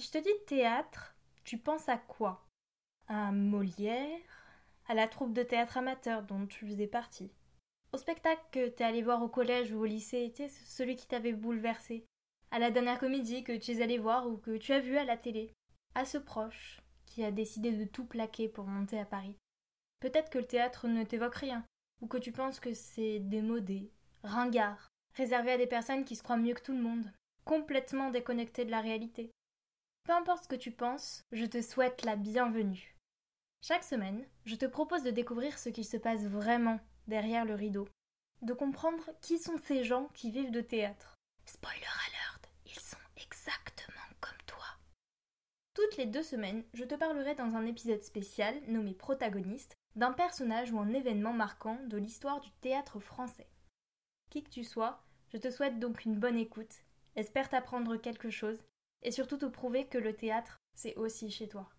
Si je te dis théâtre, tu penses à quoi? À Molière À la troupe de théâtre amateur dont tu faisais partie. Au spectacle que t'es allé voir au collège ou au lycée, tu celui qui t'avait bouleversé. À la dernière comédie que tu es allé voir ou que tu as vue à la télé. À ce proche qui a décidé de tout plaquer pour monter à Paris. Peut-être que le théâtre ne t'évoque rien, ou que tu penses que c'est démodé, ringard, réservé à des personnes qui se croient mieux que tout le monde, complètement déconnectées de la réalité. Peu importe ce que tu penses, je te souhaite la bienvenue. Chaque semaine, je te propose de découvrir ce qui se passe vraiment derrière le rideau, de comprendre qui sont ces gens qui vivent de théâtre. Spoiler alert, ils sont exactement comme toi. Toutes les deux semaines, je te parlerai dans un épisode spécial nommé Protagoniste d'un personnage ou un événement marquant de l'histoire du théâtre français. Qui que tu sois, je te souhaite donc une bonne écoute, espère t'apprendre quelque chose, et surtout te prouver que le théâtre, c'est aussi chez toi.